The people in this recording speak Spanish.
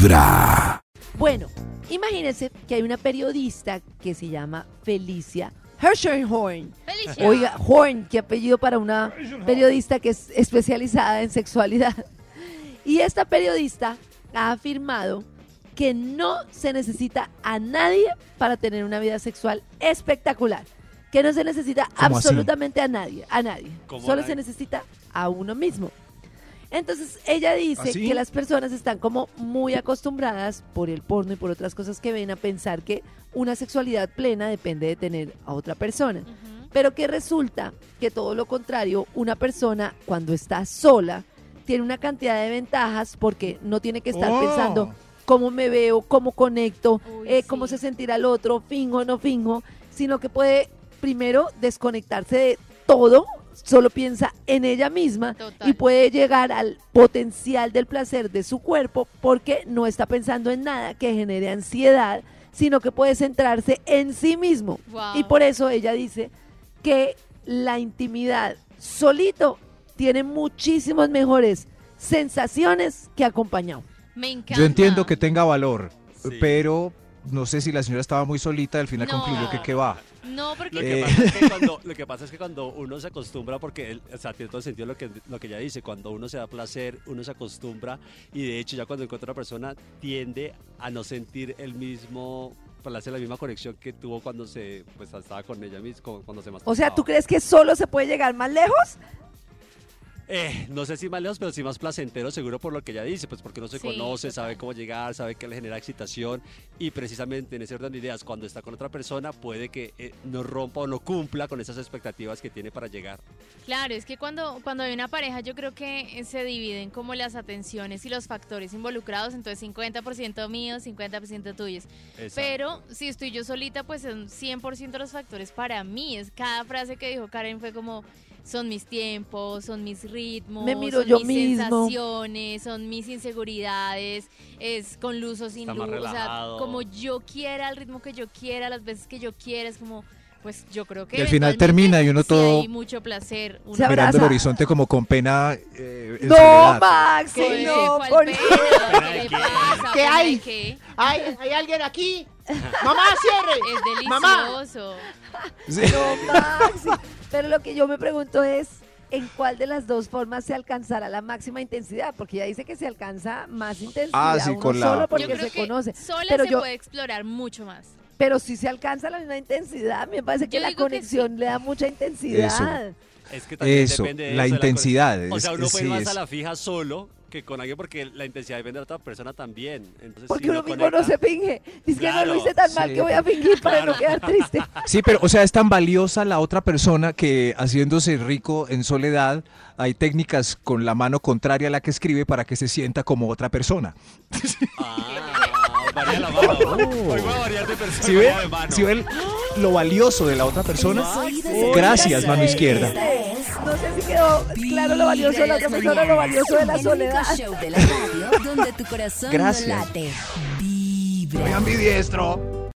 Vibra. Bueno, imagínense que hay una periodista que se llama Felicia Hirschhorn. Felicia. Oiga, Horn, qué apellido para una periodista que es especializada en sexualidad. Y esta periodista ha afirmado que no se necesita a nadie para tener una vida sexual espectacular. Que no se necesita absolutamente a nadie, a nadie. ¿Cómo Solo nadie? se necesita a uno mismo. Entonces ella dice ¿Así? que las personas están como muy acostumbradas por el porno y por otras cosas que ven a pensar que una sexualidad plena depende de tener a otra persona. Pero que resulta que todo lo contrario, una persona cuando está sola tiene una cantidad de ventajas porque no tiene que estar Oh. pensando cómo me veo, cómo conecto, Uy, eh, sí. cómo se sentirá el otro, finjo o no finjo, sino que puede primero desconectarse de todo, solo piensa en ella misma Total. y puede llegar al potencial del placer de su cuerpo porque no está pensando en nada que genere ansiedad, sino que puede centrarse en sí mismo. Wow. Y por eso ella dice que la intimidad solito tiene muchísimas mejores sensaciones que acompañado. Me encanta. Yo entiendo que tenga valor, Sí. pero no sé si la señora estaba muy solita, al final No. concluyó que qué va. No, porque Lo que, Eh. pasa es que cuando, lo que pasa es que cuando uno se acostumbra, porque él, o sea, tiene todo el sentido lo que, lo que ella dice, cuando uno se da placer, uno se acostumbra y de hecho ya cuando encuentra una persona tiende a no sentir el mismo placer, la misma conexión que tuvo cuando se pues estaba con ella misma, cuando se O sea, masturbaba. ¿tú crees que solo se puede llegar más lejos? Eh, no sé si más lejos, pero sí más placentero, seguro por lo que ella dice, pues porque uno se Sí, conoce, total. sabe cómo llegar, sabe que le genera excitación y precisamente en ese orden de ideas, cuando está con otra persona, puede que eh, no rompa o no cumpla con esas expectativas que tiene para llegar. Claro, es que cuando, cuando hay una pareja yo creo que eh, se dividen como las atenciones y los factores involucrados, entonces 50% míos, 50% tuyos. Exacto. Pero si estoy yo solita, pues son 100% los factores para mí. Es cada frase que dijo Karen fue como son mis tiempos, son mis ritmos, Me miro son yo mis mismo. sensaciones, son mis inseguridades, es con luz o sin Está más luz, o sea, relajado. como yo quiera, al ritmo que yo quiera, las veces que yo quiera, es como pues yo creo que Y al final eventualmente termina y uno sí todo hay mucho placer, uno Se Mirando el horizonte como con pena. eh, en No, soledad. Maxi, no, ¿cuál por pena? qué? ¿Qué le pasa? ¿Qué ¿Pena hay? qué? ¿Hay, ¿Hay alguien aquí? ¡Mamá, cierre! Es ¡Mamá! delicioso. Sí. No, Maxi. Pero lo que yo me pregunto es, ¿en cuál de las dos formas se alcanzará la máxima intensidad? Porque ya dice que se alcanza más intensidad Ah, sí, uno con la- solo Yo porque creo se que conoce. sola Pero se yo- puede explorar mucho más. Pero si se alcanza la misma intensidad, me parece que Yo la que conexión le da mucha intensidad. Es que también Eso, depende de la eso, intensidad. con- O sea, es- uno puede ir sí, más es- a la fija solo que con alguien porque la intensidad depende de la otra persona también. Entonces, Porque si uno no mismo no se finge. Dice que no lo hice tan mal que voy a fingir para no quedar triste. Sí, pero o sea, es tan valiosa la otra persona que haciéndose rico en soledad, hay técnicas con la mano contraria a la que escribe para que se sienta como otra persona. Ah, varía la mano. Hoy voy a variar de persona. ¿Sí ven? varía de mano. ¿Sí ven lo valioso de la otra persona? Gracias, mano izquierda. No sé si quedó claro lo valioso de la otra persona lo valioso de la El único soledad. show de la radio donde tu corazón Gracias. no late. Vibra. ambidiestro.